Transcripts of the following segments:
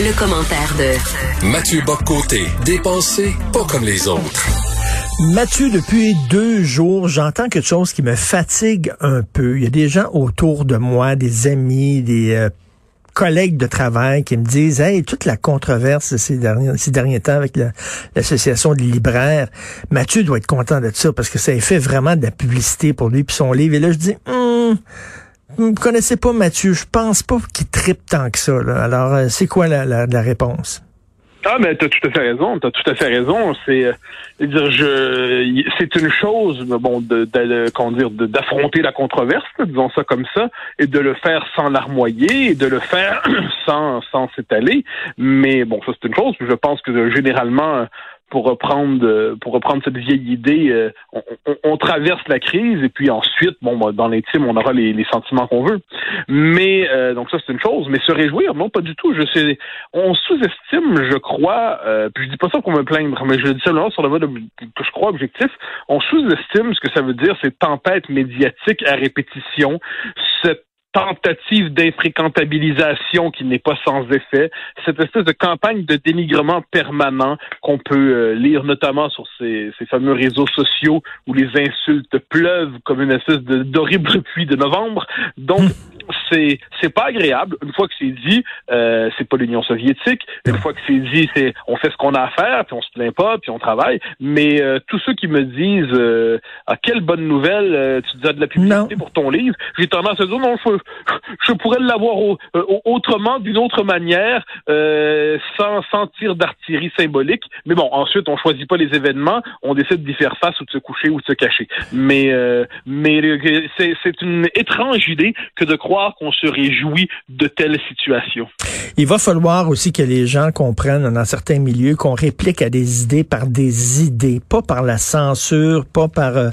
Le, commentaire de Mathieu Boccoté, dépensé pas comme les autres. Mathieu, depuis deux jours, j'entends quelque chose qui me fatigue un peu. Il y a des gens autour de moi, des amis, des euh, collègues de travail qui me disent, hey, toute la controverse ces derniers, ces derniers temps avec l'association des libraires, Mathieu doit être content de ça parce que ça a fait vraiment de la publicité pour lui puis son livre. Et là, je dis, hum, vous connaissez pas Mathieu, je pense pas qu'il tripe tant que ça. Alors, euh, c'est quoi la, la, réponse? Ah, mais t'as tout à fait raison. T'as tout à fait raison. C'est euh, dire, je, c'est une chose, bon, de, de, d'affronter la controverse, disons ça comme ça, et de le faire sans larmoyer, et de le faire sans, sans s'étaler. Mais bon, ça c'est une chose. Je pense que généralement, pour reprendre euh, pour reprendre cette vieille idée, euh, on, on, traverse la crise et puis ensuite, bon, bah, dans l'intime, on aura les, les sentiments qu'on veut. Mais euh, donc ça c'est une chose, mais se réjouir, non, pas du tout. Je sais, on sous-estime, je crois, puis je dis pas ça pour me plaindre, mais je dis simplement sur le mode que je crois objectif. On sous-estime ce que ça veut dire, ces tempêtes médiatiques à répétition, cette tentative d'infréquentabilisation qui n'est pas sans effet, cette espèce de campagne de dénigrement permanent qu'on peut euh, lire notamment sur ces, ces, fameux réseaux sociaux où les insultes pleuvent comme une espèce d'horrible pluie de novembre. Donc, c'est c'est pas agréable. Une fois que c'est dit, euh, c'est pas l'Union soviétique. Une fois que c'est dit, c'est on fait ce qu'on a à faire, puis on se plaint pas, puis on travaille. Mais euh, tous ceux qui me disent euh, ah quelle bonne nouvelle, euh, tu disais de la publicité pour ton livre, j'ai tendance à dire non, je, je pourrais l'avoir autrement, d'une autre manière, sans sans tir d'artillerie symbolique. Mais bon, ensuite on choisit pas les événements, on décide d'y faire face ou de se coucher ou de se cacher. Mais mais c'est c'est une étrange idée que de croire qu'on se réjouit de telles situations. Il va falloir aussi que les gens comprennent dans certains milieux qu'on réplique à des idées par des idées, pas par la censure, pas par euh,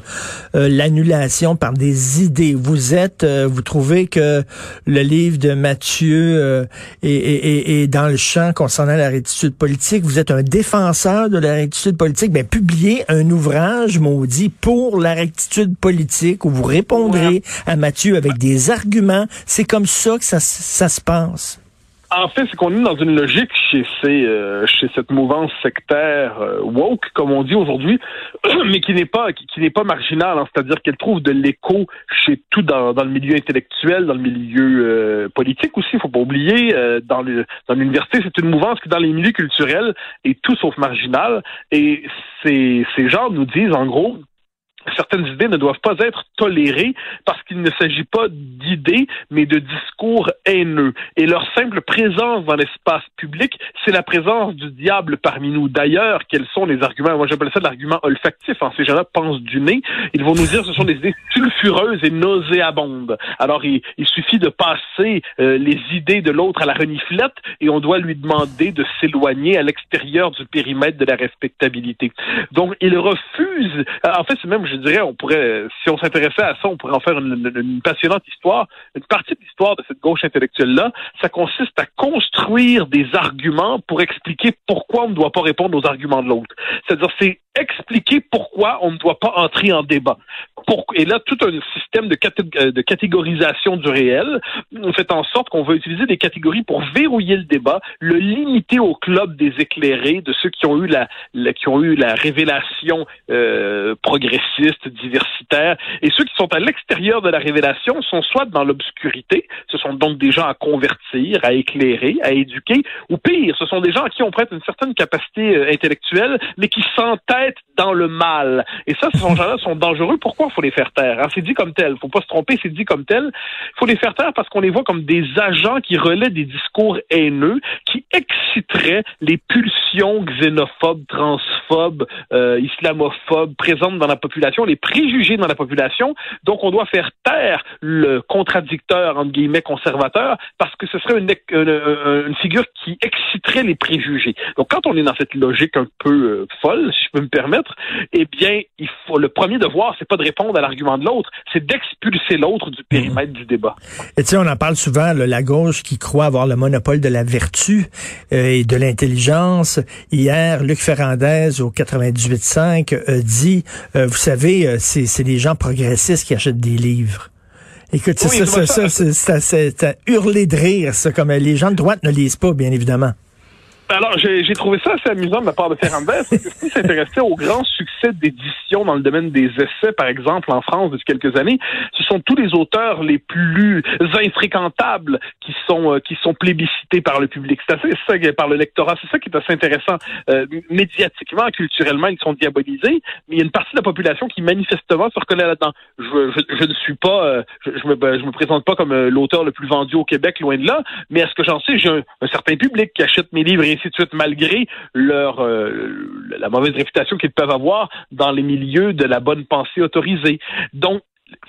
euh, l'annulation, par des idées. Vous êtes, euh, vous trouvez que le livre de Mathieu est, dans le champ concernant la rectitude politique. Vous êtes un défenseur de la rectitude politique. Ben, publiez un ouvrage maudit pour la rectitude politique où vous répondrez à Mathieu avec des arguments c'est comme ça que ça, se passe. En fait, c'est qu'on est dans une logique chez ces, euh, chez cette mouvance sectaire euh, woke, comme on dit aujourd'hui, mais qui n'est pas qui, n'est pas marginale. Hein. C'est-à-dire qu'elle trouve de l'écho chez tout dans, le milieu intellectuel, dans le milieu euh, politique aussi. Il faut pas oublier dans l'université, c'est une mouvance qui dans les milieux culturels est tout sauf marginale. Et ces ces gens nous disent en gros certaines idées ne doivent pas être tolérées parce qu'il ne s'agit pas d'idées, mais de discours haineux. Et leur simple présence dans l'espace public, c'est la présence du diable parmi nous. D'ailleurs, quels sont les arguments? Moi, j'appelle ça l'argument olfactif. Hein. Ces gens-là pensent du nez. Ils vont nous dire que ce sont des idées sulfureuses et nauséabondes. Alors, il, suffit de passer euh, les idées de l'autre à la reniflette et on doit lui demander de s'éloigner à l'extérieur du périmètre de la respectabilité. Donc, il refuse. En fait, c'est même, je dirais, on pourrait, si on s'intéressait à ça, on pourrait en faire une, passionnante histoire. Une partie de l'histoire de cette gauche intellectuelle-là, ça consiste à construire des arguments pour expliquer pourquoi on ne doit pas répondre aux arguments de l'autre. C'est-à-dire, c'est expliquer pourquoi on ne doit pas entrer en débat. et là, tout un système de, euh, de catégorisation du réel fait en sorte qu'on va utiliser des catégories pour verrouiller le débat, le limiter au club des éclairés, de ceux qui ont eu la, qui ont eu la révélation euh, progressiste, diversitaire, et ceux qui sont à l'extérieur de la révélation sont soit dans l'obscurité, ce sont donc des gens à convertir, à éclairer, à éduquer, ou pire, ce sont des gens à qui on prête une certaine capacité euh, intellectuelle, mais qui s'entêtent dans le mal. Et ça, ces gens-là sont dangereux. Pourquoi faut les faire taire? Hein? C'est dit comme tel. faut pas se tromper, c'est dit comme tel. Faut les faire taire parce qu'on les voit comme des agents qui relaient des discours haineux, qui exciteraient les pulsions xénophobes, transphobes, euh, islamophobes présentes dans la population, les préjugés dans la population. Donc, on doit faire taire le contradicteur, entre guillemets, conservateur, parce que ce serait une, figure qui exciterait les préjugés. Donc, quand on est dans cette logique un peu euh, folle, si je peux me permettre, eh bien, il faut le premier devoir, c'est pas de répondre à l'argument de l'autre, c'est d'expulser l'autre du périmètre du débat. Et tu sais, on en parle souvent, la gauche qui croit avoir le monopole de la vertu euh, et de l'intelligence. Hier, Luc Ferrandez au 98.5 a dit, euh, vous savez, euh, c'est des gens progressistes qui achètent des livres. Écoute, c'est ça, ça, ça, c'est hurler de rire, ça, comme les gens de droite ne lisent pas, bien évidemment. Alors, j'ai trouvé ça assez amusant de la part de Ferrandez, si s'intéressait au grand succès d'édition dans le domaine des essais, par exemple, en France depuis quelques années, ce sont tous les auteurs les plus infréquentables qui sont euh, qui sont plébiscités par le public. C'est ça par le lectorat. C'est ça qui est assez intéressant. Euh, médiatiquement, culturellement, ils sont diabolisés, mais il y a une partie de la population qui manifestement se reconnaît là-dedans. Je, je, je, ne suis pas, euh, je, je, me ben, je me présente pas comme l'auteur le plus vendu au Québec, loin de là, mais à ce que j'en sais, j'ai un, un, certain public qui achète mes livres ainsi de suite, malgré leur euh, la mauvaise réputation qu'ils peuvent avoir dans les milieux de la bonne pensée autorisée. Donc,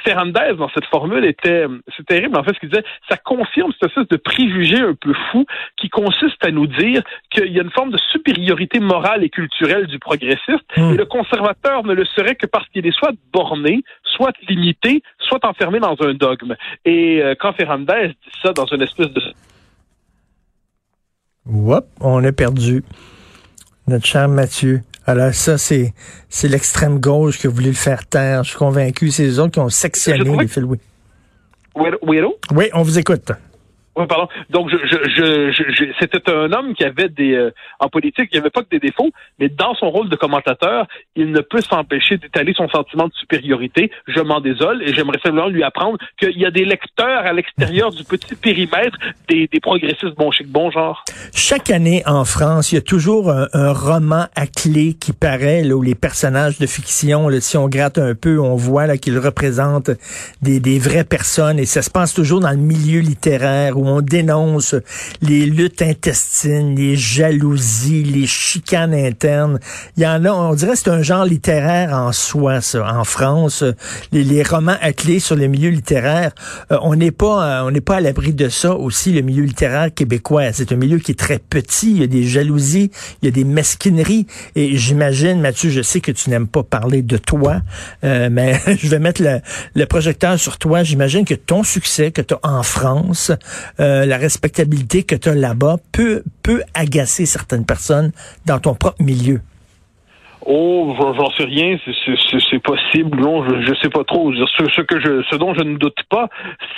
Ferrandez, dans cette formule, était, c'est terrible, en fait, ce qu'il disait, ça confirme cette espèce de préjugé un peu fou qui consiste à nous dire qu'il y a une forme de supériorité morale et culturelle du progressiste, hmm. et le conservateur ne le serait que parce qu'il est soit borné, soit limité, soit enfermé dans un dogme. Et euh, quand Ferrandez dit ça dans une espèce de Oups, on a perdu notre cher Mathieu. Alors ça, c'est c'est l'extrême gauche qui a voulu le faire taire. Je suis convaincu. C'est les autres qui ont sectionné les fils. Oui. Oui, on vous écoute. Donc, je, je, je, c'était un homme qui avait des, euh, en politique, il n'y avait pas que des défauts, mais dans son rôle de commentateur, il ne peut s'empêcher d'étaler son sentiment de supériorité. Je m'en désole et j'aimerais simplement lui apprendre qu'il y a des lecteurs à l'extérieur du petit périmètre des, des progressistes bon chic, bon genre. Chaque année en France, il y a toujours un, roman à clé qui paraît, là, où les personnages de fiction, là, si on gratte un peu, on voit là qu'ils représentent des, des vraies personnes et ça se passe toujours dans le milieu littéraire où on dénonce les luttes intestines, les jalousies, les chicanes internes. Il y en a, on dirait que c'est un genre littéraire en soi, ça. En France, les, romans clé sur les milieux littéraires, euh, on n'est pas, euh, on n'est pas à l'abri de ça aussi. Le milieu littéraire québécois, c'est un milieu qui est très petit. Il y a des jalousies, il y a des mesquineries. Et j'imagine, Mathieu, je sais que tu n'aimes pas parler de toi, euh, mais je vais mettre le, le projecteur sur toi. J'imagine que ton succès que tu as en France, euh, la respectabilité que tu as là-bas peut, peut agacer certaines personnes dans ton propre milieu. Oh, j'en sais rien, c'est possible. Non, je, je sais pas trop. Ce, ce, que je, ce dont je ne doute pas,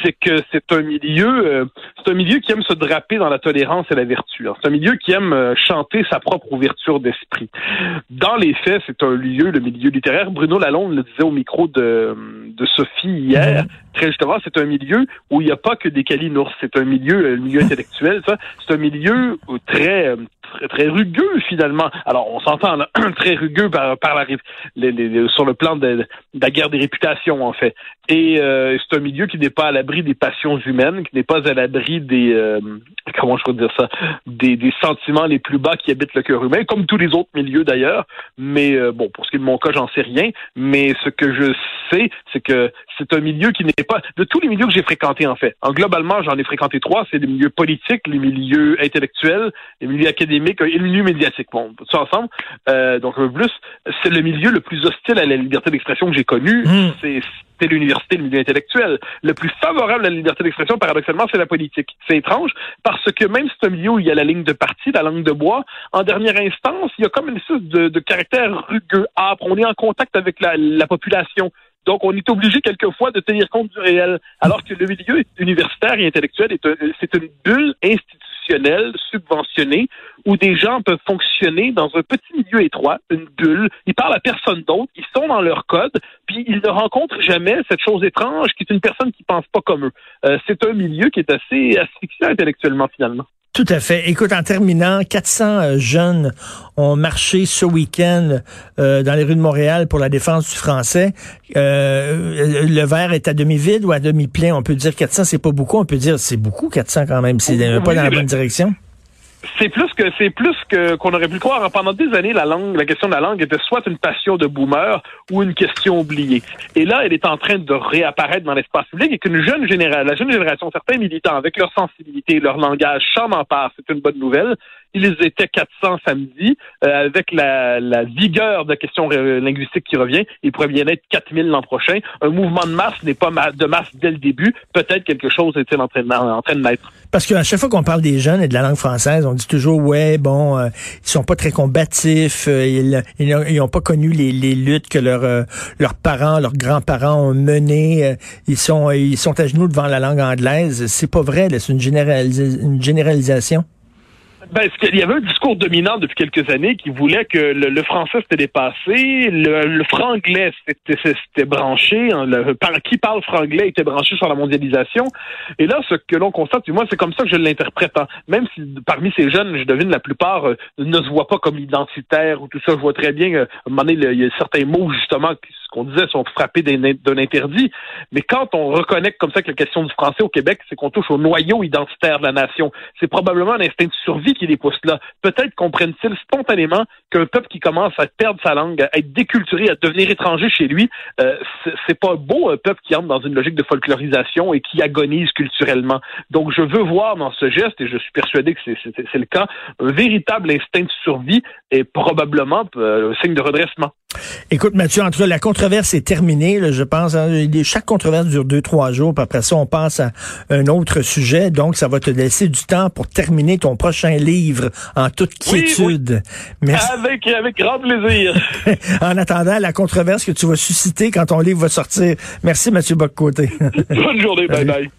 c'est que c'est un milieu, euh, c'est un milieu qui aime se draper dans la tolérance et la vertu. C'est un milieu qui aime euh, chanter sa propre ouverture d'esprit. Dans les faits, c'est un lieu, le milieu littéraire. Bruno Lalonde le disait au micro de, de Sophie hier. Mm-hmm. Très justement, c'est un milieu où il n'y a pas que des calinours. C'est un milieu, euh, le milieu intellectuel, ça. C'est un milieu très, très, rugueux finalement. Alors, on s'entend très rugueux par, par la, sur le plan de, la guerre des réputations en fait. Et euh, c'est un milieu qui n'est pas à l'abri des passions humaines, qui n'est pas à l'abri des euh, comment je peux dire ça, des, des, sentiments les plus bas qui habitent le cœur humain, comme tous les autres milieux d'ailleurs. Mais euh, bon, pour ce qui est de mon cas, j'en sais rien. Mais ce que je sais, c'est que c'est un milieu qui n'est pas de tous les milieux que j'ai fréquentés en fait. En globalement, j'en ai fréquenté trois. C'est les milieux politiques, les milieux intellectuels, les milieux académiques et le milieu médiatique. Bon, tout ça ensemble. Euh, donc un plus, c'est le milieu le plus hostile à la liberté d'expression que j'ai connu. Hmm. C'est l'université, le milieu intellectuel. Le plus favorable à la liberté d'expression, paradoxalement, c'est la politique. C'est étrange parce que même si c'est un milieu où il y a la ligne de parti, la langue de bois, en dernière instance, il y a comme une espèce de, de caractère rugueux, âpre. On est en contact avec la, la population. Donc, on est obligé quelquefois de tenir compte du réel, alors que le milieu universitaire et intellectuel, c'est une bulle institutionnelle subventionnée où des gens peuvent fonctionner dans un petit milieu étroit, une bulle. Ils parlent à personne d'autre, ils sont dans leur code, puis ils ne rencontrent jamais cette chose étrange qui est une personne qui pense pas comme eux. Euh, c'est un milieu qui est assez asphyxiant intellectuellement finalement. Tout à fait. Écoute, en terminant, 400 euh, jeunes ont marché ce week-end euh, dans les rues de Montréal pour la défense du français. Euh, le verre est à demi-vide ou à demi-plein. On peut dire 400, c'est pas beaucoup. On peut dire c'est beaucoup, 400 quand même. C'est pas dans la bonne direction. C'est plus que c'est plus que qu'on aurait pu croire. Pendant des années, la langue, la question de la langue était soit une passion de boomer ou une question oubliée. Et là, elle est en train de réapparaître dans l'espace public et qu'une jeune génération, la jeune génération, certains militants avec leur sensibilité, leur langage, s'en emparent. C'est une bonne nouvelle. Ils étaient 400 samedi. Euh, avec la, la, vigueur de la question linguistique qui revient, il pourrait bien être 4000 l'an prochain. Un mouvement de masse n'est pas de masse dès le début. Peut-être quelque chose est-il en train de, en train de naître. Parce qu'à chaque fois qu'on parle des jeunes et de la langue française, on dit toujours, ouais, bon, euh, ils sont pas très combatifs, euh, ils, ils, pas connu les, les luttes que leurs leurs parents, leurs grands-parents ont menées. ils sont ils sont à genoux devant la langue anglaise. C'est pas vrai, c'est une, une généralisation. Ben, il y avait un discours dominant depuis quelques années qui voulait que le, français s'était dépassé, le, franglais s'était branché, hein, le, qui parle franglais était branché sur la mondialisation. Et là, ce que l'on constate, moi, c'est comme ça que je l'interprète. Hein. Même si parmi ces jeunes, je devine la plupart euh, ne se voient pas comme identitaires ou tout ça. Je vois très bien, euh, à un moment donné, il y a certains mots justement qu'on disait sont frappés d'un interdit. Mais quand on reconnaît comme ça que la question du français au Québec, c'est qu'on touche au noyau identitaire de la nation. C'est probablement un instinct de survie Peut-être comprennent-ils spontanément qu'un peuple qui commence à perdre sa langue, à être déculturé, à devenir étranger chez lui, euh, c'est pas beau un peuple qui entre dans une logique de folklorisation et qui agonise culturellement. Donc je veux voir dans ce geste, et je suis persuadé que c'est le cas, un véritable instinct de survie et probablement euh, un signe de redressement. Écoute, Mathieu, entre la controverse est terminée, je pense. Hein, chaque controverse dure deux, trois jours, puis après ça, on passe à un autre sujet. Donc, ça va te laisser du temps pour terminer ton prochain livre en toute quiétude. Merci. Avec, avec grand plaisir. en attendant la controverse que tu vas susciter quand ton livre va sortir. Merci, Mathieu Boccoté. Bonne journée. Bye bye.